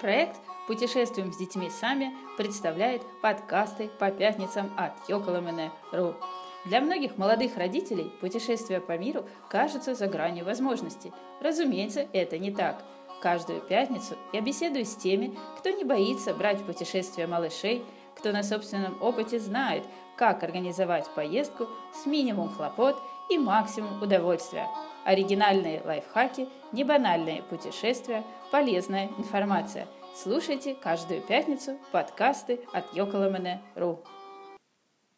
Проект «Путешествуем с детьми сами» представляет подкасты по пятницам от Йоколомене.ру. Для многих молодых родителей путешествия по миру кажутся за гранью возможностей. Разумеется, это не так. Каждую пятницу я беседую с теми, кто не боится брать в путешествия малышей, кто на собственном опыте знает, как организовать поездку с минимум хлопот и максимум удовольствия. Оригинальные лайфхаки, небанальные путешествия, полезная информация. Слушайте каждую пятницу подкасты от Йоколомене.ру.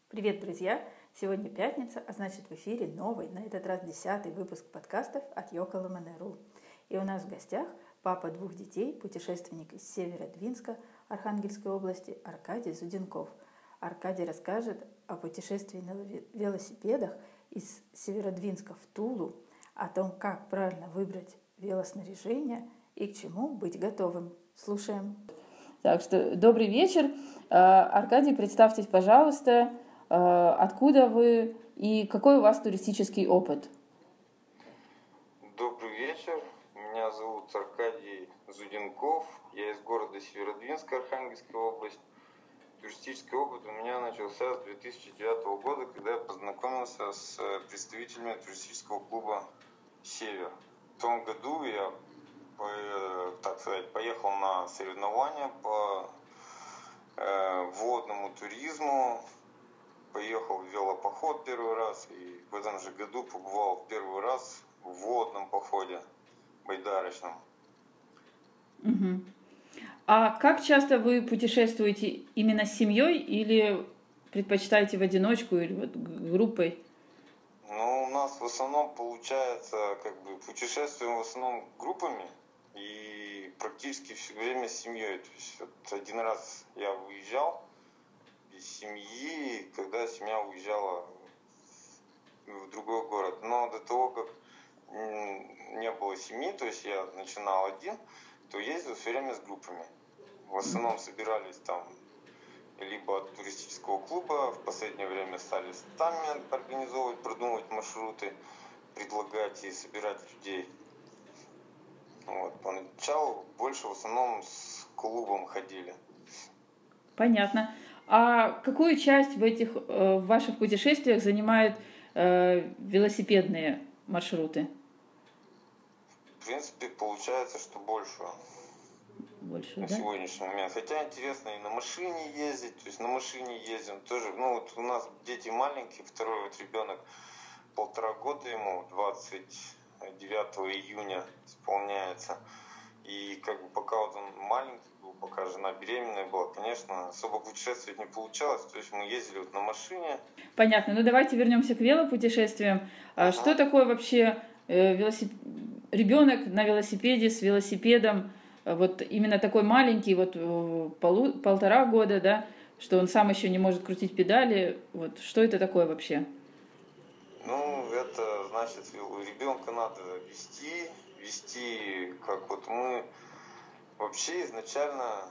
Привет, друзья! Сегодня пятница, а значит в эфире новый, на этот раз десятый выпуск подкастов от Йоколомене.ру. И у нас в гостях папа двух детей, путешественник из севера Двинска, Архангельской области Аркадий Зуденков. Аркадий расскажет о путешествии на велосипедах из Северодвинска в Тулу, о том, как правильно выбрать велоснаряжение и к чему быть готовым. Слушаем. Так что добрый вечер. А, Аркадий, представьтесь, пожалуйста, Э, откуда вы и какой у вас туристический опыт? Добрый вечер. Меня зовут Аркадий Зуденков. Я из города Северодвинска, Архангельская область. Туристический опыт у меня начался с 2009 года, когда я познакомился с представителями туристического клуба «Север». В том году я, так сказать, поехал на соревнования по э, водному туризму поехал в велопоход первый раз и в этом же году побывал в первый раз в водном походе байдарочном. Угу. А как часто вы путешествуете именно с семьей или предпочитаете в одиночку или вот группой? Ну, у нас в основном получается, как бы, путешествуем в основном группами и практически все время с семьей. То есть вот один раз я выезжал, из семьи, когда семья уезжала в другой город. Но до того, как не было семьи, то есть я начинал один, то ездил все время с группами. В основном собирались там либо от туристического клуба, в последнее время стали сами организовывать, продумывать маршруты, предлагать и собирать людей. Вот. Поначалу больше в основном с клубом ходили. Понятно. А какую часть в этих э, в ваших путешествиях занимают э, велосипедные маршруты? В принципе, получается, что больше. Больше, на да? сегодняшний момент. Хотя интересно и на машине ездить, то есть на машине ездим тоже. Ну вот у нас дети маленькие, второй вот ребенок полтора года ему, 29 июня исполняется. И как бы пока вот он маленький, пока жена беременная была, конечно, особо путешествовать не получалось. То есть мы ездили вот на машине. Понятно. Ну давайте вернемся к велопутешествиям. А что такое вообще э, велосип... ребенок на велосипеде с велосипедом? Э, вот именно такой маленький, вот э, полу... полтора года, да, что он сам еще не может крутить педали. Вот что это такое вообще? Ну, это значит, ребенка надо вести, вести, как вот мы Вообще изначально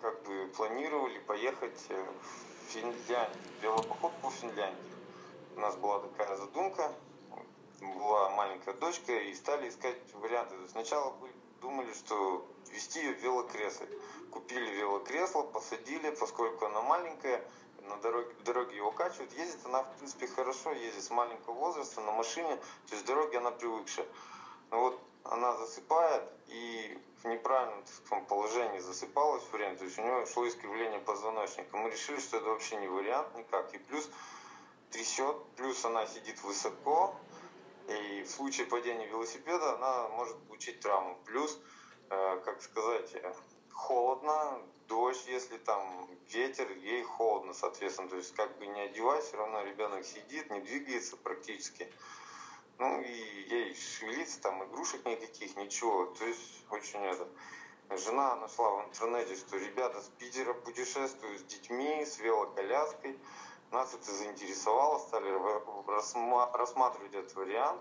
как бы планировали поехать э, в Финляндию, велопоход по Финляндии. У нас была такая задумка, была маленькая дочка, и стали искать варианты. Сначала думали, что вести ее в велокресле. Купили велокресло, посадили, поскольку она маленькая, на дороге, дороге его качивают. Ездит она, в принципе, хорошо, ездит с маленького возраста на машине, то есть дороги она привыкшая. Но вот она засыпает, и в неправильном таком положении засыпалась все время, то есть у нее шло искривление позвоночника. Мы решили, что это вообще не вариант никак. И плюс трясет, плюс она сидит высоко, и в случае падения велосипеда она может получить травму. Плюс, э, как сказать, э, холодно, дождь, если там ветер, ей холодно, соответственно. То есть как бы не одевай, все равно ребенок сидит, не двигается практически. Ну и ей шевелиться, там игрушек никаких, ничего. То есть очень это. Жена нашла в интернете, что ребята с Питера путешествуют с детьми, с велоколяской. Нас это заинтересовало, стали рассматривать этот вариант.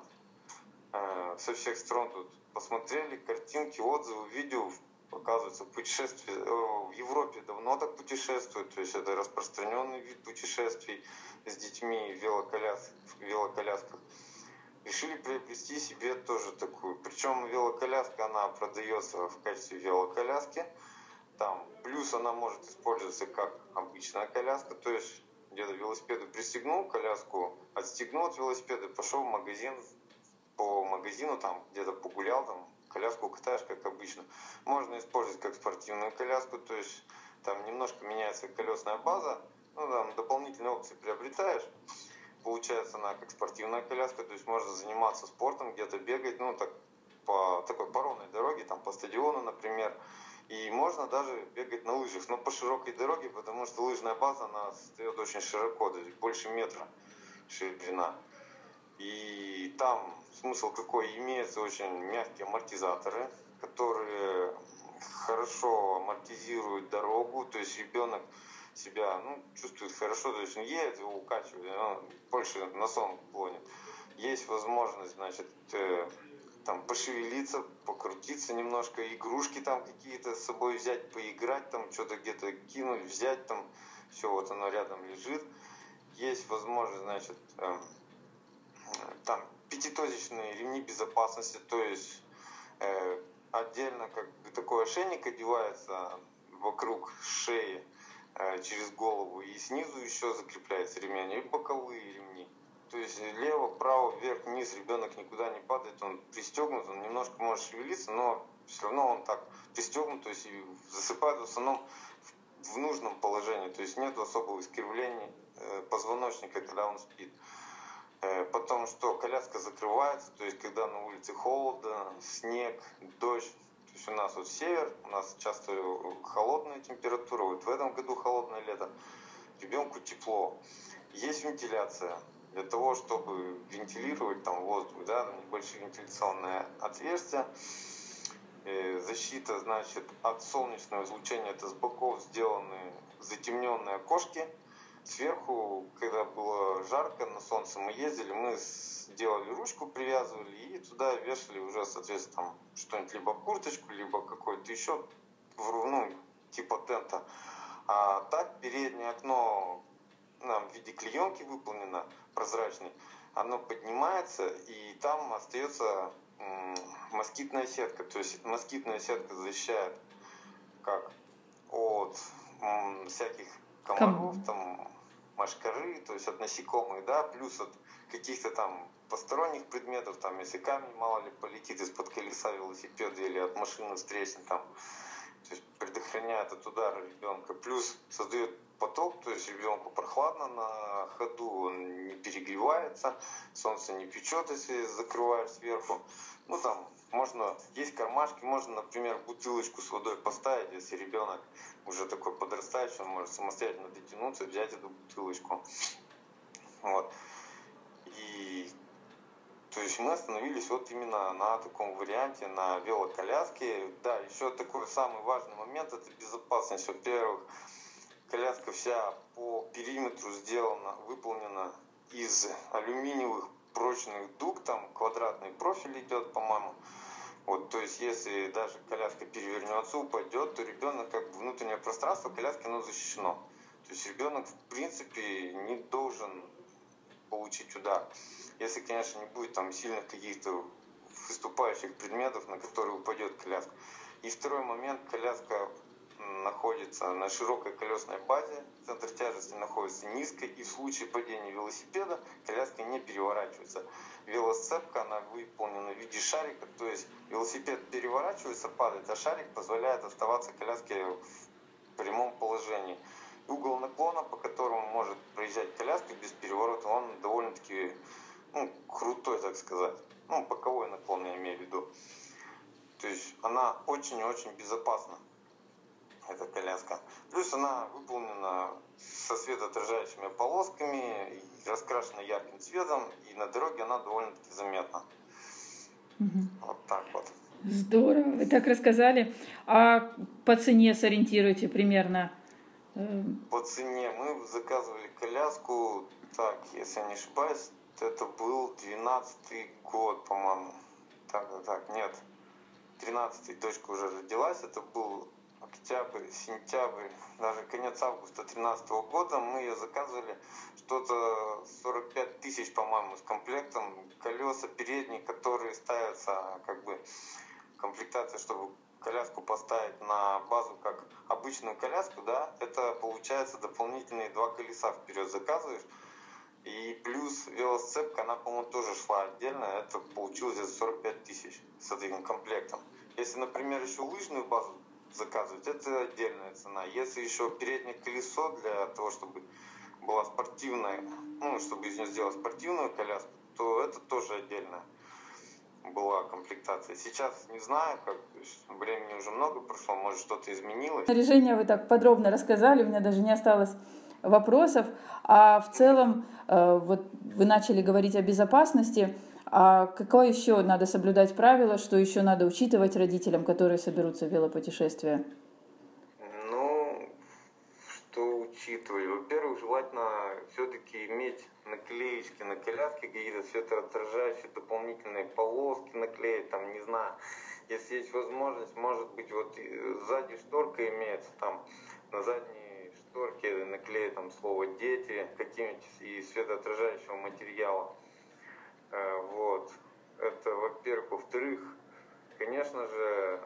Э, со всех сторон тут посмотрели картинки, отзывы, видео. Оказывается, путешествие э, в Европе давно так путешествуют, то есть это распространенный вид путешествий с детьми в велоколясках. решили приобрести себе тоже такую. Причем велоколяска, она продается в качестве велоколяски. Там, плюс она может использоваться как обычная коляска, то есть где-то велосипеду пристегнул коляску, отстегнул от велосипеда, пошел в магазин, по магазину там где-то погулял, там коляску катаешь, как обычно. Можно использовать как спортивную коляску, то есть там немножко меняется колесная база, ну там дополнительные опции приобретаешь. Получается она как спортивная коляска, то есть можно заниматься спортом, где-то бегать, ну так по такой паромной дороге, там по стадиону, например. И можно даже бегать на лыжах, но по широкой дороге, потому что лыжная база, она стоит очень широко, есть больше метра ширина. И там смысл какой? Имеются очень мягкие амортизаторы, которые хорошо амортизируют дорогу, то есть ребенок себя ну, чувствует хорошо, то есть он едет, его укачивает, он больше на сон клонит. Есть возможность, значит, э, там пошевелиться, покрутиться немножко, игрушки там какие-то с собой взять, поиграть, там что-то где-то кинуть, взять там, все, вот оно рядом лежит. Есть возможность, значит, э, там пятитозичные ремни безопасности, то есть э, отдельно как такой ошейник одевается вокруг шеи э, через голову и снизу еще закрепляется ремень и боковые ремни. То есть лево, право, вверх, вниз ребенок никуда не падает, он пристегнут, он немножко может шевелиться, но все равно он так пристегнут, то есть засыпает в основном в нужном положении, то есть нет особого искривления э, позвоночника, когда он спит. Э, потом что, коляска закрывается, то есть когда на улице холодно, снег, дождь, то есть у нас вот север, у нас часто холодная температура, вот в этом году холодное лето, ребенку тепло. Есть вентиляция, для того, чтобы вентилировать там воздух, да, небольшие вентиляционные отверстия. Э, защита, значит, от солнечного излучения, это с боков сделаны затемненные окошки, Сверху, когда было жарко на солнце, мы ездили, мы сделали ручку, привязывали и туда вешали уже, соответственно, что-нибудь, либо курточку, либо какой-то еще, ну, типа тента. А так переднее окно нам в виде клеенки выполнено, прозрачный, оно поднимается, и там остается москитная сетка. То есть москитная сетка защищает как от всяких комаров, там, машкары, то есть от насекомых, да, плюс от каких-то там посторонних предметов, там, если камень, мало ли, полетит из-под колеса велосипеда или от машины встречный, там, то есть предохраняет от удара ребенка, плюс создает поток, то есть ребенку прохладно на ходу, он не перегревается, солнце не печет, если закрываешь сверху. Ну, там, можно, есть кармашки, можно, например, бутылочку с водой поставить, если ребенок уже такой подрастающий, он может самостоятельно дотянуться, взять эту бутылочку. Вот. И то есть мы остановились вот именно на таком варианте, на велоколяске. Да, еще такой самый важный момент, это безопасность. Во-первых, коляска вся по периметру сделана, выполнена из алюминиевых прочных дуг, там квадратный профиль идет, по-моему. Вот, то есть, если даже коляска перевернется, упадет, то ребенок, как бы внутреннее пространство коляски, оно защищено. То есть ребенок, в принципе, не должен получить удар. Если, конечно, не будет там сильных каких-то выступающих предметов, на которые упадет коляска. И второй момент, коляска находится на широкой колесной базе, центр тяжести находится низко, и в случае падения велосипеда коляска не переворачивается. Велосцепка, она выполнена в виде шарика, то есть велосипед переворачивается, падает, а шарик позволяет оставаться коляске в прямом положении. Угол наклона, по которому может проезжать коляска без переворота, он довольно-таки ну, крутой, так сказать. Ну, боковой наклон я имею в виду. То есть она очень-очень безопасна эта коляска. Плюс она выполнена со светоотражающими полосками, раскрашена ярким цветом, и на дороге она довольно-таки заметна. Угу. Вот так вот. Здорово, вы так рассказали. А по цене сориентируйте примерно? Э, по цене мы заказывали коляску, так, если не ошибаюсь, это был 12 год, по-моему. Так, так, нет, 13 дочка уже родилась, это был октябрь, сентябрь, даже конец августа 2013 года мы ее заказывали что-то 45 тысяч, по-моему, с комплектом. Колеса передние, которые ставятся, как бы, комплектация, чтобы коляску поставить на базу как обычную коляску, да, это получается дополнительные два колеса вперед заказываешь. И плюс велосцепка, она, по-моему, тоже шла отдельно, это получилось за 45 тысяч с этим комплектом. Если, например, еще лыжную базу заказывать, это отдельная цена. Если еще переднее колесо для того, чтобы была спортивная, ну, чтобы из нее сделать спортивную коляску, то это тоже отдельно была комплектация. Сейчас не знаю, как времени уже много прошло, может что-то изменилось. Снаряжение вы так подробно рассказали, у меня даже не осталось вопросов. А в целом, э, вот вы начали говорить о безопасности. А какое еще надо соблюдать правило, что еще надо учитывать родителям, которые соберутся в велопутешествие? Ну, что учитывать? Во-первых, желательно все-таки иметь наклеечки на коляске, какие-то светоотражающие дополнительные полоски наклеить, там, не знаю, если есть возможность, может быть, вот сзади шторка имеется, там, на задней шторке наклеить там слово «дети» каким-нибудь из светоотражающего материала. Э, вот. Это, во-первых. Во-вторых, конечно же,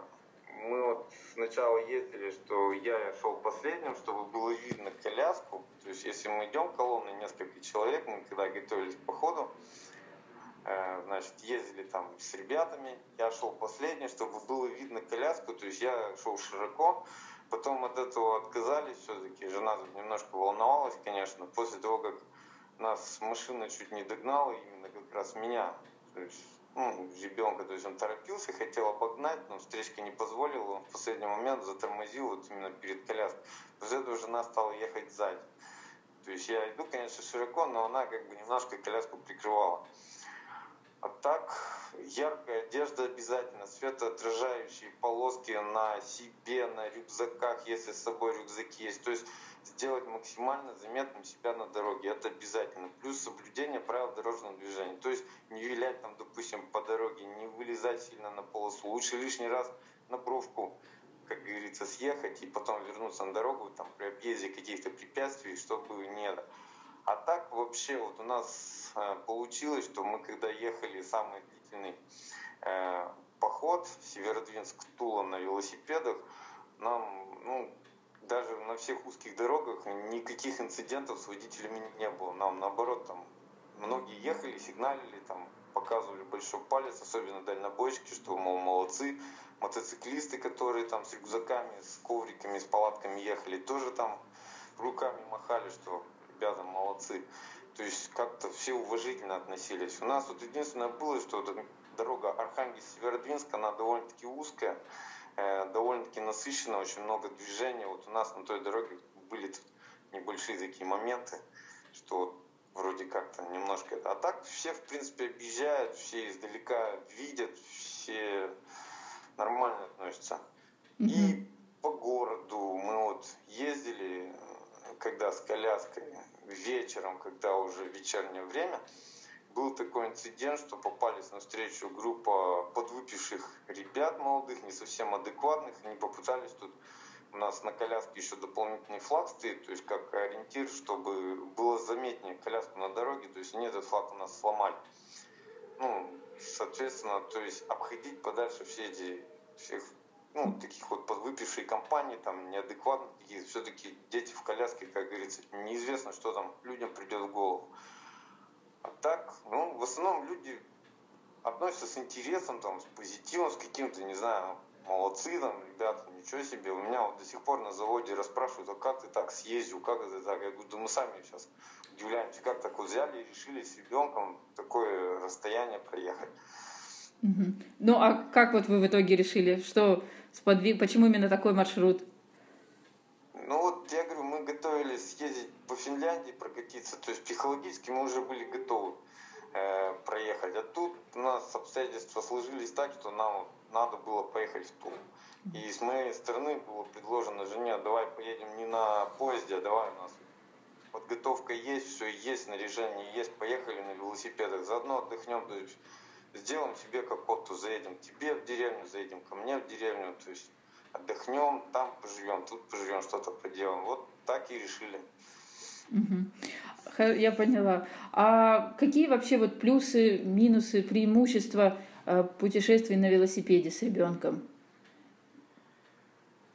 мы вот сначала ездили, что я шел последним, чтобы было видно коляску. То есть, если мы идем колонной, несколько человек, мы когда готовились к походу, э, значит, ездили там с ребятами, я шел последний, чтобы было видно коляску, то есть я шел широко, потом от этого отказались все-таки, жена тут немножко волновалась, конечно, после того, как нас машина чуть не догнала, именно как раз меня, то есть ну, ребенка, то есть он торопился, хотел обогнать, но встречка не позволила, он в последний момент затормозил вот именно перед коляской. После этого жена стала ехать сзади. То есть я иду, конечно, широко, но она как бы немножко коляску прикрывала. А так, яркая одежда обязательно, светоотражающие полоски на себе, на рюкзаках, если с собой рюкзаки есть. То есть сделать максимально заметным себя на дороге. Это обязательно. Плюс соблюдение правил дорожного движения. То есть не вилять там, допустим, по дороге, не вылезать сильно на полосу. Лучше лишний раз на бровку, как говорится, съехать и потом вернуться на дорогу там, при объезде каких-то препятствий, чтобы не... А так вообще вот у нас э, получилось, что мы когда ехали самый длительный э, поход Северодвинск-Тула на велосипедах, нам ну, даже на всех узких дорогах никаких инцидентов с водителями не было. Нам наоборот там многие ехали, сигналили, там показывали большой палец, особенно дальнобойщики, что, мол, молодцы. Мотоциклисты, которые там с рюкзаками, с ковриками, с палатками ехали, тоже там руками махали, что ребята молодцы. То есть как-то все уважительно относились. У нас вот единственное было, что дорога Архангельск-Северодвинск, она довольно-таки узкая. Э, довольно-таки насыщенно, очень много движения. Вот у нас на той дороге были небольшие такие моменты, что вроде как-то немножко это. А так все, в принципе, объезжают, все издалека видят, все нормально относятся. Mm-hmm. И по городу мы вот ездили, когда с коляской, вечером, когда уже вечернее время, был такой инцидент, что попались на встречу группа подвыпивших ребят молодых, не совсем адекватных. Они попытались тут у нас на коляске еще дополнительный флаг стоит, то есть как ориентир, чтобы было заметнее коляску на дороге, то есть они этот флаг у нас сломали. Ну, соответственно, то есть обходить подальше все эти всех ну, таких вот подвыпившие компании, там, неадекватных все-таки дети в коляске, как говорится, неизвестно, что там людям придет в голову. Так, ну, в основном люди относятся с интересом, там, с позитивом, с каким-то, не знаю, молодцы там, ребята, ничего себе. У меня вот до сих пор на заводе расспрашивают, а как ты так съездил, как это так? Я говорю, да мы сами сейчас удивляемся, как так вот взяли и решили с ребенком такое расстояние проехать. Угу. Ну, а как вот вы в итоге решили, что сподвиг, почему именно такой маршрут? Ну вот я говорю, мы готовились съездить по Прокатиться, то есть психологически мы уже были готовы э, проехать. А тут у нас обстоятельства сложились так, что нам надо было поехать в Тулу. И с моей стороны было предложено жене, давай поедем не на поезде, а давай у нас подготовка есть, все есть, снаряжение есть, поехали на велосипедах, заодно отдохнем, то есть сделаем себе как отпуск, заедем к тебе в деревню, заедем ко мне в деревню, то есть отдохнем, там поживем, тут поживем, что-то поделаем. Вот так и решили. Угу. Я поняла. А какие вообще вот плюсы, минусы, преимущества э, путешествий на велосипеде с ребенком?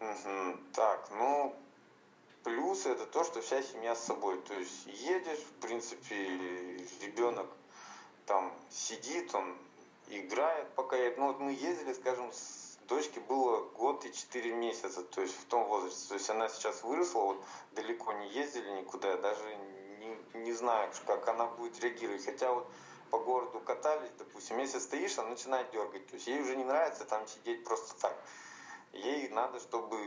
Угу. Так, ну, плюсы это то, что вся семья с собой. То есть едешь, в принципе, ребенок там сидит, он играет, пока я... Ну вот мы ездили, скажем, с дочке было год и четыре месяца, то есть в том возрасте. То есть она сейчас выросла, вот далеко не ездили никуда, я даже не, не знаю, как она будет реагировать. Хотя вот по городу катались, допустим, если стоишь, она начинает дергать. То есть ей уже не нравится там сидеть просто так. Ей надо, чтобы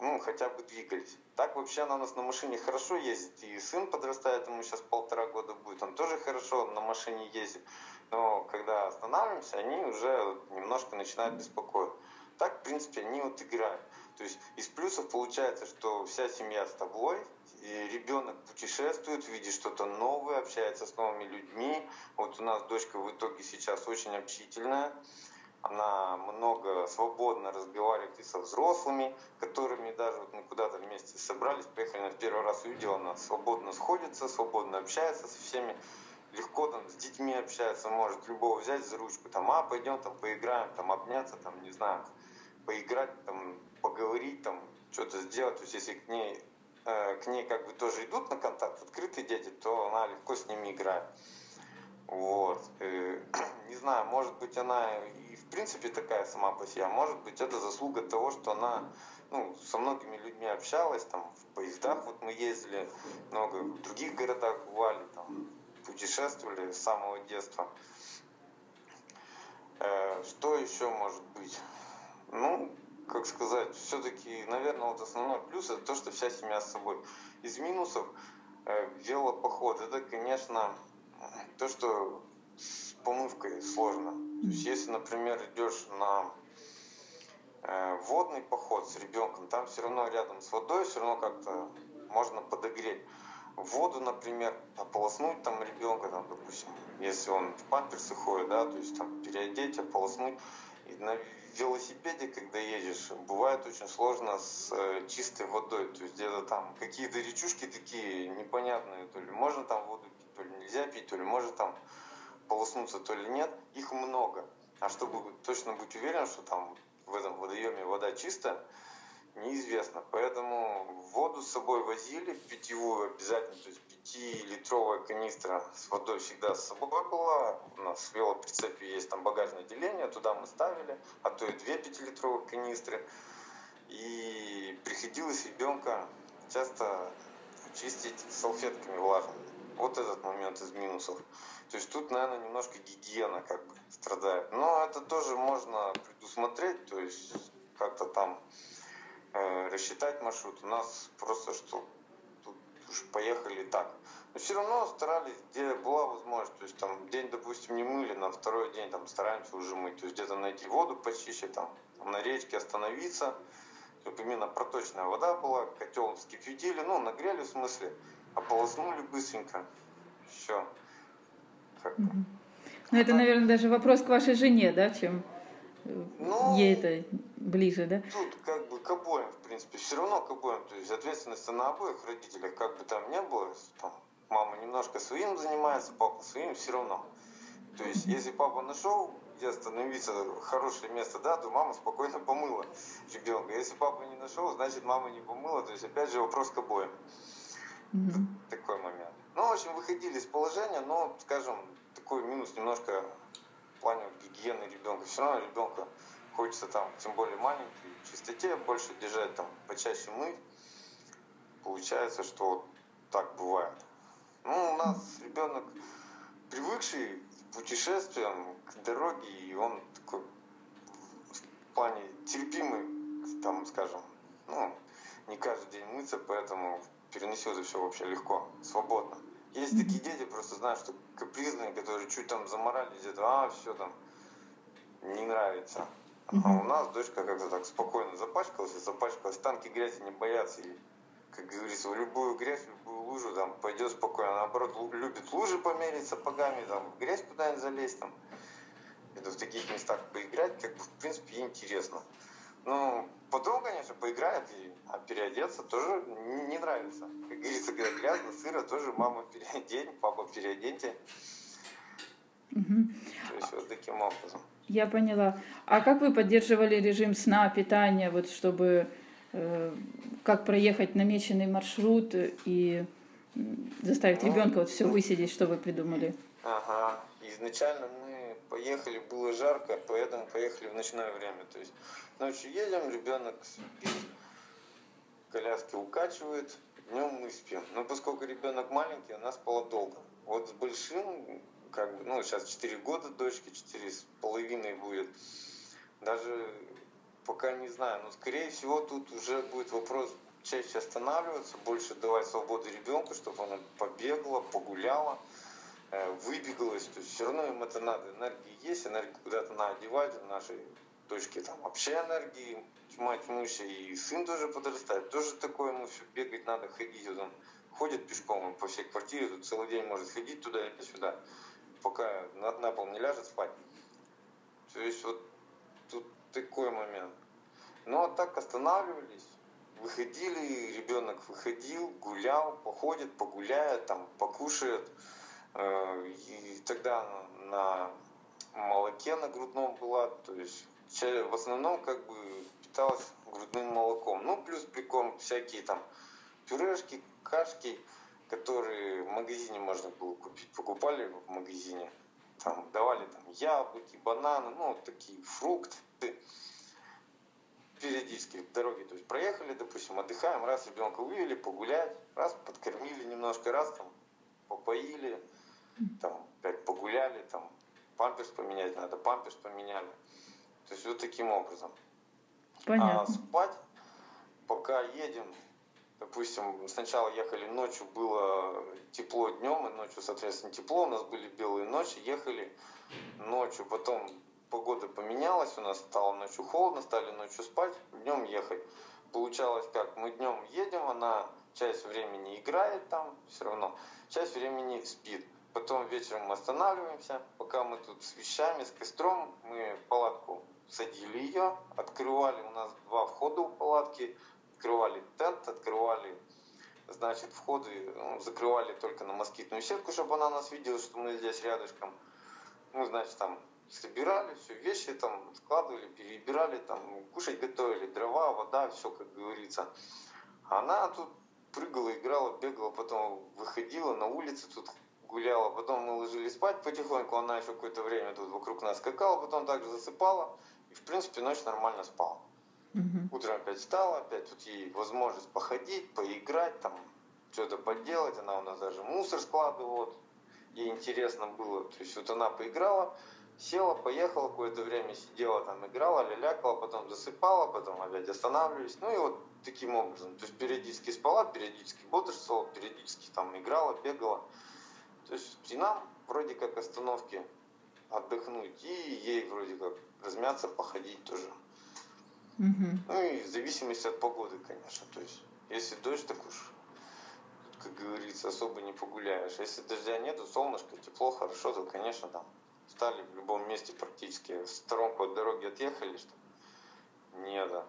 ну, хотя бы двигались. Так вообще она у нас на машине хорошо ездит. И сын подрастает, ему сейчас полтора года будет. Он тоже хорошо на машине ездит но когда останавливаемся, они уже немножко начинают беспокоить. Так, в принципе, они вот играют. То есть из плюсов получается, что вся семья с тобой, и ребенок путешествует, видит что-то новое, общается с новыми людьми. Вот у нас дочка в итоге сейчас очень общительная. Она много свободно разговаривает и со взрослыми, которыми даже вот мы куда-то вместе собрались, поехали на первый раз увидела, она свободно сходится, свободно общается со всеми легко там с детьми общается, может любого взять за ручку, там, а, пойдем там поиграем, там, обняться, там, не знаю, поиграть, там, поговорить, там, что-то сделать. То есть, если к ней, э, к ней как бы тоже идут на контакт, открытые дети, то она легко с ними играет. Вот. Э, не знаю, может быть, она и в принципе такая сама по себе, а может быть, это заслуга того, что она ну, со многими людьми общалась, там, в поездах вот мы ездили, много в других городах бывали, там, путешествовали с самого детства. Э, что еще может быть? Как сказать, все-таки, наверное, вот основной плюс это то, что вся семья с собой. Из минусов э, велопоход, это, конечно, то, что с помывкой сложно. То есть, если, например, идешь на э, водный поход с ребенком, там все равно рядом с водой, все равно как-то можно подогреть воду, например, ополоснуть там ребенка, там, допустим, если он в памперсы ходит, да, то есть там переодеть, ополоснуть. И на велосипеде, когда едешь, бывает очень сложно с э, чистой водой, то есть где-то там какие-то речушки такие непонятные, то ли можно там воду пить, то ли нельзя пить, то ли можно там полоснуться, то ли нет, их много. А чтобы точно быть уверен, что там в этом водоеме вода чистая, неизвестно. Поэтому воду с собой возили, питьевую обязательно, то есть пятилитровая канистра с водой всегда с собой была. У нас в велоприцепе есть там багажное отделение, туда мы ставили, а то и две пятилитровых канистры. И приходилось ребенка часто чистить салфетками влажными. Вот этот момент из минусов. То есть тут, наверное, немножко гигиена как бы страдает. Но это тоже можно предусмотреть, то есть как-то там рассчитать маршрут. У нас просто что тут уж поехали так. Но все равно старались, где была возможность. То есть там день, допустим, не мыли, на второй день там стараемся уже мыть. То есть где-то найти воду почище, там, на речке остановиться, чтобы именно проточная вода была, котел вскипятили, ну, нагрели в смысле, ополоснули быстренько. Все. Ну, это, наверное, даже вопрос к вашей жене, да, чем ну, ей это ближе, да? Тут как бы к обоим, в принципе, все равно к обоим. То есть ответственность на обоих родителях, как бы там ни было, там, мама немножко своим занимается, папа своим, все равно. То есть, если папа нашел, где остановиться, хорошее место, да, то мама спокойно помыла ребенка. Если папа не нашел, значит, мама не помыла. То есть, опять же, вопрос к обоим. Mm-hmm. Такой момент. Ну, в общем, выходили из положения, но, скажем, такой минус немножко в плане гигиены ребенка. Все равно ребенка хочется там, тем более маленький, в чистоте больше держать, там, почаще мыть. Получается, что так бывает. Ну, у нас ребенок привыкший к путешествиям, к дороге, и он такой в плане терпимый, там, скажем, ну, не каждый день мыться, поэтому переносил это все вообще легко, свободно. Есть такие дети, просто знают, что капризные, которые чуть там заморались где-то, а, все там, не нравится. А у нас дочка как-то так спокойно запачкалась, и запачкалась. Танки грязи не боятся. И, как говорится, в любую грязь, в любую лужу там пойдет спокойно. Наоборот, любит лужи померить сапогами, там, в грязь куда-нибудь залезть. Там. Это в таких местах поиграть, как бы, в принципе, интересно. Ну, потом, конечно, одеться тоже не нравится. Как говорится, когда грязно, сыро, тоже мама переодень, папа переоденьте. Угу. То есть вот таким образом. Я поняла. А как вы поддерживали режим сна, питания, вот чтобы э, как проехать намеченный маршрут и заставить ну, ребенка вот все высидеть, что вы придумали? Ага. Изначально мы поехали, было жарко, поэтому поехали в ночное время. То есть ночью едем, ребенок спит, коляски укачивает, днем мы спим. Но поскольку ребенок маленький, она спала долго. Вот с большим как бы, ну, сейчас 4 года дочке, 4 с половиной будет. Даже пока не знаю, но скорее всего тут уже будет вопрос чаще останавливаться, больше давать свободу ребенку, чтобы она побегала, погуляла, э, выбегалась. То есть все равно им это надо. Энергии есть, энергию куда-то надо одевать. В нашей дочке там вообще энергии тьма тьмущая, и сын тоже подрастает. Тоже такое ему все бегать надо, ходить. Вот он ходит пешком по всей квартире, тут целый день может ходить туда и сюда пока на, на пол не ляжет спать. То есть вот тут такой момент. Ну а так останавливались, выходили, ребенок выходил, гулял, походит, погуляет, там покушает. Э, и тогда на молоке на грудном была, то есть в основном как бы питалась грудным молоком. Ну, плюс прикорм всякие там пюрешки, кашки которые в магазине можно было купить, покупали в магазине, там давали там яблоки, бананы, ну, такие фрукты, периодически в дороге, то есть проехали, допустим, отдыхаем, раз ребенка вывели погулять, раз подкормили немножко, раз там попоили, там опять погуляли, там памперс поменять надо, памперс поменяли. То есть вот таким образом. Понятно. А спать, пока едем, допустим, сначала ехали ночью, было тепло днем, и ночью, соответственно, тепло, у нас были белые ночи, ехали ночью, потом погода поменялась, у нас стало ночью холодно, стали ночью спать, днем ехать. Получалось как, мы днем едем, она часть времени играет там, все равно, часть времени спит. Потом вечером мы останавливаемся, пока мы тут с вещами, с костром, мы палатку садили ее, открывали, у нас два входа у палатки, открывали тент, открывали, значит, входы, ну, закрывали только на москитную сетку, чтобы она нас видела, что мы здесь рядышком. Ну, значит, там собирали все, вещи там складывали, перебирали, там кушать готовили, дрова, вода, все, как говорится. Она тут прыгала, играла, бегала, потом выходила на улице, тут гуляла, потом мы ложились спать потихоньку, она еще какое-то время тут вокруг нас скакала, потом также засыпала, и в принципе ночь нормально спала. Угу. Утром опять встала, опять тут ей возможность походить, поиграть, там что-то поделать. Она у нас даже мусор складывала. Ей интересно было. То есть вот она поиграла, села, поехала, какое-то время сидела там, играла, лялякала, потом засыпала, потом опять останавливались. Ну и вот таким образом. То есть периодически спала, периодически бодрствовала, периодически там играла, бегала. То есть и нам вроде как остановки отдохнуть, и ей вроде как размяться, походить тоже. Угу. Ну и в зависимости от погоды, конечно. То есть, если дождь, так уж, как говорится, особо не погуляешь. Если дождя нету, солнышко, тепло, хорошо, то, конечно, там встали в любом месте практически. В сторонку от дороги отъехали, чтобы не, это,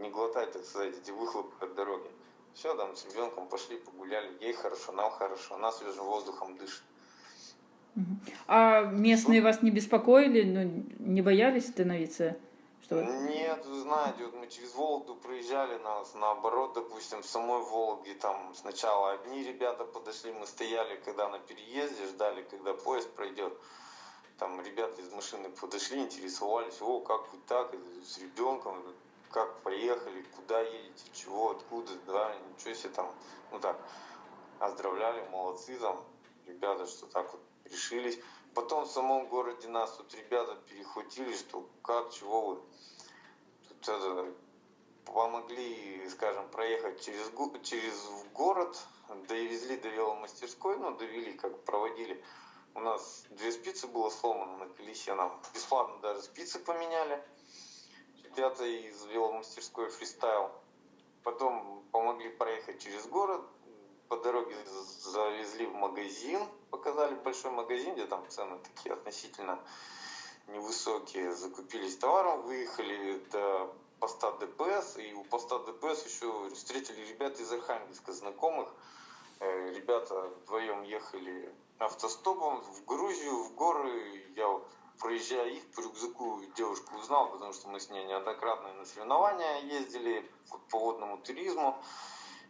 не глотать, так сказать, эти выхлопы от дороги. Все, там с ребенком пошли, погуляли, ей хорошо, нам хорошо, она свежим воздухом дышит. А местные вас не беспокоили, ну, не боялись становиться? Что... Нет, вы знаете, вот мы через Вологду проезжали, нас наоборот, допустим, в самой Вологде, там сначала одни ребята подошли, мы стояли, когда на переезде, ждали, когда поезд пройдет. Там ребята из машины подошли, интересовались, о, как вы так, с ребенком, как поехали, куда едете, чего, откуда, да, ничего себе там, ну так, оздравляли, молодцы там, ребята, что так вот решились. Потом в самом городе нас тут ребята перехватили, что как, чего вы помогли, скажем, проехать через, через город, довезли до веломастерской, ну, довели, как проводили. У нас две спицы было сломано на колесе, нам бесплатно даже спицы поменяли. Ребята из веломастерской фристайл. Потом помогли проехать через город, по дороге завезли в магазин, показали большой магазин, где там цены такие относительно невысокие, закупились товаром, выехали до поста ДПС, и у поста ДПС еще встретили ребята из Архангельска, знакомых. Э, ребята вдвоем ехали автостопом в Грузию, в горы. Я проезжая их по рюкзаку девушку узнал, потому что мы с ней неоднократно на соревнования ездили по водному туризму.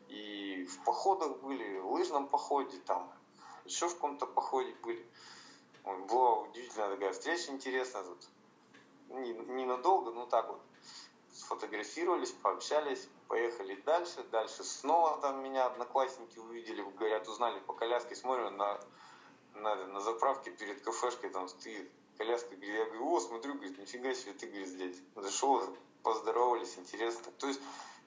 И в походах были, в лыжном походе, там еще в каком-то походе были. Была удивительная такая встреча интересная тут. Ненадолго, но так вот. Сфотографировались, пообщались, поехали дальше. Дальше снова там меня одноклассники увидели, говорят, узнали по коляске, смотрю, на, на, на заправке перед кафешкой там стоит коляска. Я говорю, о, смотрю, говорит, нифига себе, ты, говорит, здесь. Зашел, поздоровались, интересно. То есть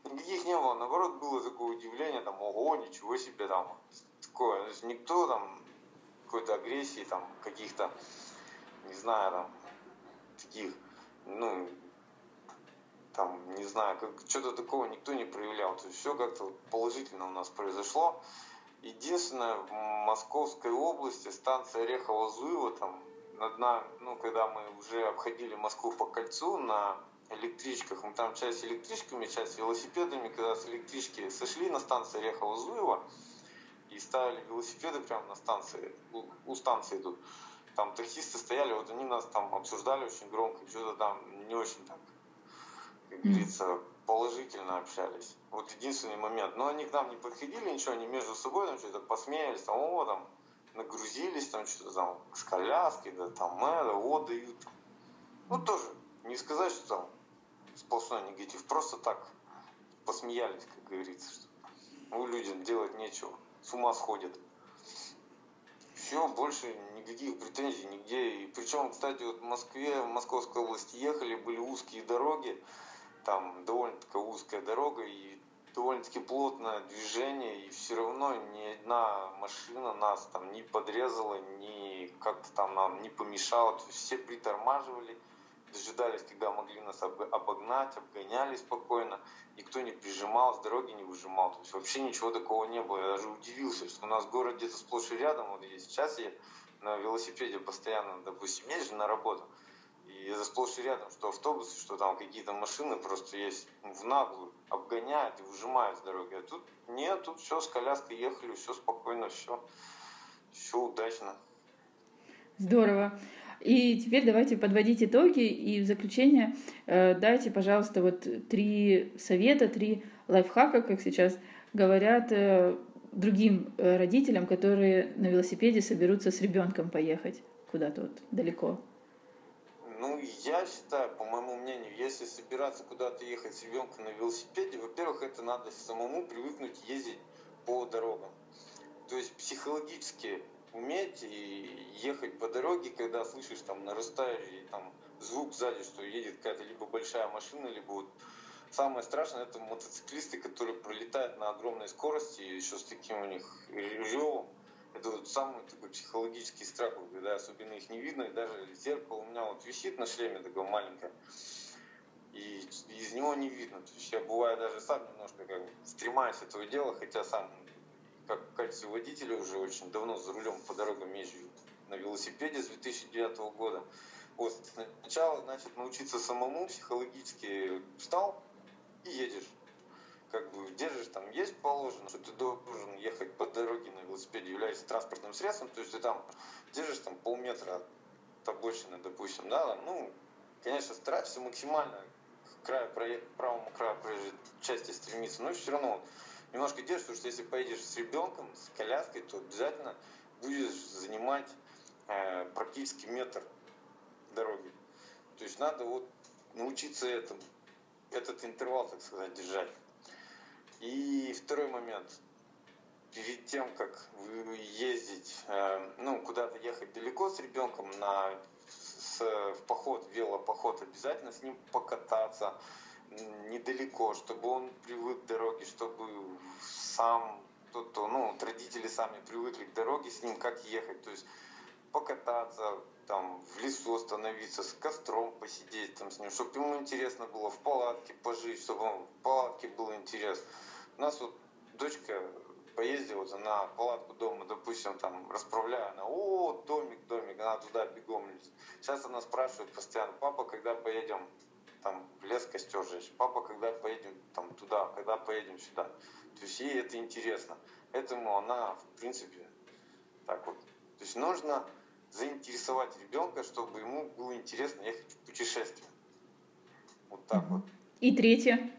никаких не было, наоборот, было такое удивление, там, ого, ничего себе, там, такое. То есть никто там агрессии, там, каких-то, не знаю, там, таких, ну, там, не знаю, как, что-то такого никто не проявлял. То есть все как-то положительно у нас произошло. Единственное, в Московской области станция Орехово-Зуево, там, над нами, ну, когда мы уже обходили Москву по кольцу на электричках, мы там часть электричками, часть велосипедами, когда с электрички сошли на станции Орехово-Зуево и ставили велосипеды прямо на станции, у, у станции идут. Там таксисты стояли, вот они нас там обсуждали очень громко, что-то там не очень так, как говорится, положительно общались. Вот единственный момент. Но они к нам не подходили, ничего, они между собой там что-то посмеялись, там, о, там, нагрузились, там что-то там с коляской, да там это, вот дают. Ну тоже, не сказать, что там сплошной негатив, просто так посмеялись, как говорится, что ну, людям делать нечего, с ума сходят. Все, больше никаких претензий нигде. И причем, кстати, вот в Москве, в Московской области ехали, были узкие дороги, там довольно-таки узкая дорога, и довольно-таки плотное движение, и все равно ни одна машина нас там не подрезала, ни как-то там нам не помешала. Все притормаживали, дожидались, когда могли нас обогнать, обгоняли спокойно. Никто не прижимал, с дороги не выжимал. То есть вообще ничего такого не было. Я даже удивился, что у нас город где-то сплошь и рядом. Вот я сейчас я на велосипеде постоянно, допустим, езжу на работу. И это сплошь и рядом, что автобусы, что там какие-то машины просто есть в наглую, обгоняют и выжимают с дороги. А тут нет, тут все с коляской ехали, все спокойно, все, все удачно. Здорово. И теперь давайте подводить итоги и в заключение э, дайте, пожалуйста, вот три совета, три лайфхака, как сейчас говорят э, другим э, родителям, которые на велосипеде соберутся с ребенком поехать куда-то вот далеко. Ну, я считаю, по моему мнению, если собираться куда-то ехать с ребенком на велосипеде, во-первых, это надо самому привыкнуть ездить по дорогам. То есть психологически уметь и ехать по дороге, когда слышишь там нарастающий там звук сзади, что едет какая-то либо большая машина, либо вот самое страшное это мотоциклисты, которые пролетают на огромной скорости, еще с таким у них ревом. Это вот самый такой психологический страх, когда особенно их не видно, и даже зеркало у меня вот висит на шлеме такое маленькое, и из него не видно. То есть я бываю даже сам немножко как стремаюсь этого дела, хотя сам как качестве уже очень давно за рулем по дорогам езжу на велосипеде с 2009 года. Вот сначала, значит, научиться самому психологически встал и едешь как бы держишь, там есть положено, что ты должен ехать по дороге на велосипеде, являешься транспортным средством, то есть ты там держишь там полметра от обочины, допустим, да, ну, конечно, стараешься максимально к краю, правому краю проезжей части стремиться, но все равно немножко держишь, потому что если поедешь с ребенком, с коляской, то обязательно будешь занимать э, практически метр дороги. То есть надо вот научиться этому, этот интервал, так сказать, держать. И второй момент. Перед тем, как ездить, э, ну, куда-то ехать далеко с ребенком на с, в поход, велопоход, обязательно с ним покататься недалеко, чтобы он привык к дороге, чтобы сам, тот, ну, вот родители сами привыкли к дороге с ним, как ехать, то есть покататься, там, в лесу остановиться, с костром посидеть там с ним, чтобы ему интересно было в палатке пожить, чтобы в палатке было интересно. У нас вот дочка поездила на палатку дома, допустим, там, расправляя, она, о, домик, домик, она туда бегом. Сейчас она спрашивает постоянно, папа, когда поедем там в лес костер жечь. Папа, когда поедем там туда, когда поедем сюда. То есть ей это интересно. Этому она, в принципе, так вот. То есть нужно заинтересовать ребенка, чтобы ему было интересно ехать в путешествие. Вот так вот. И третье.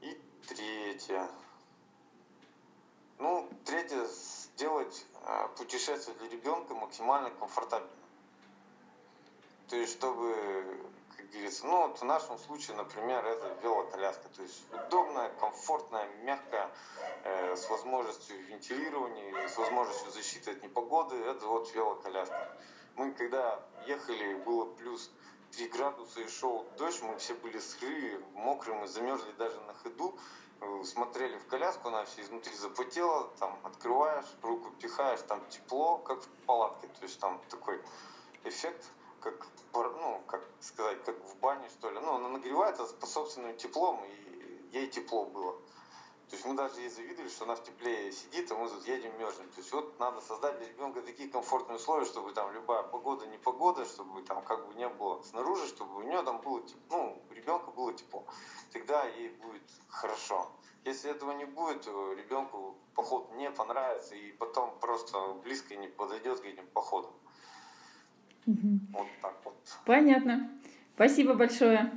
И третье. Ну, третье, сделать а, путешествие для ребенка максимально комфортабельным. То есть, чтобы, говорится, ну вот в нашем случае, например, это велоколяска. То есть удобная, комфортная, мягкая, э, с возможностью вентилирования, с возможностью защиты от непогоды. Это вот велоколяска. Мы когда ехали, было плюс 3 градуса и шел дождь, мы все были сырые, мокрые, мы замерзли даже на ходу э, смотрели в коляску, она все изнутри запотела, там открываешь, руку пихаешь, там тепло, как в палатке, то есть там такой эффект как, ну, как сказать, как в бане, что ли. Ну, она нагревается по собственным теплом, и ей тепло было. То есть мы даже ей завидовали, что она в тепле сидит, а мы тут едем мерзнем. То есть вот надо создать для ребенка такие комфортные условия, чтобы там любая погода, не погода, чтобы там как бы не было снаружи, чтобы у нее там было тепло, ну, у ребенка было тепло. Тогда ей будет хорошо. Если этого не будет, то ребенку поход не понравится, и потом просто близко не подойдет к этим походам. Угу. Вот так вот. Понятно. Спасибо большое.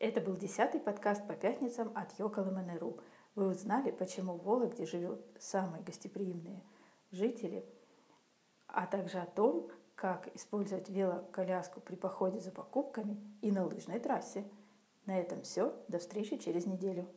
Это был десятый подкаст по пятницам от Йоколэмэнэру. Вы узнали, почему в Вологде живут самые гостеприимные жители, а также о том, как использовать велоколяску при походе за покупками и на лыжной трассе. На этом все. До встречи через неделю.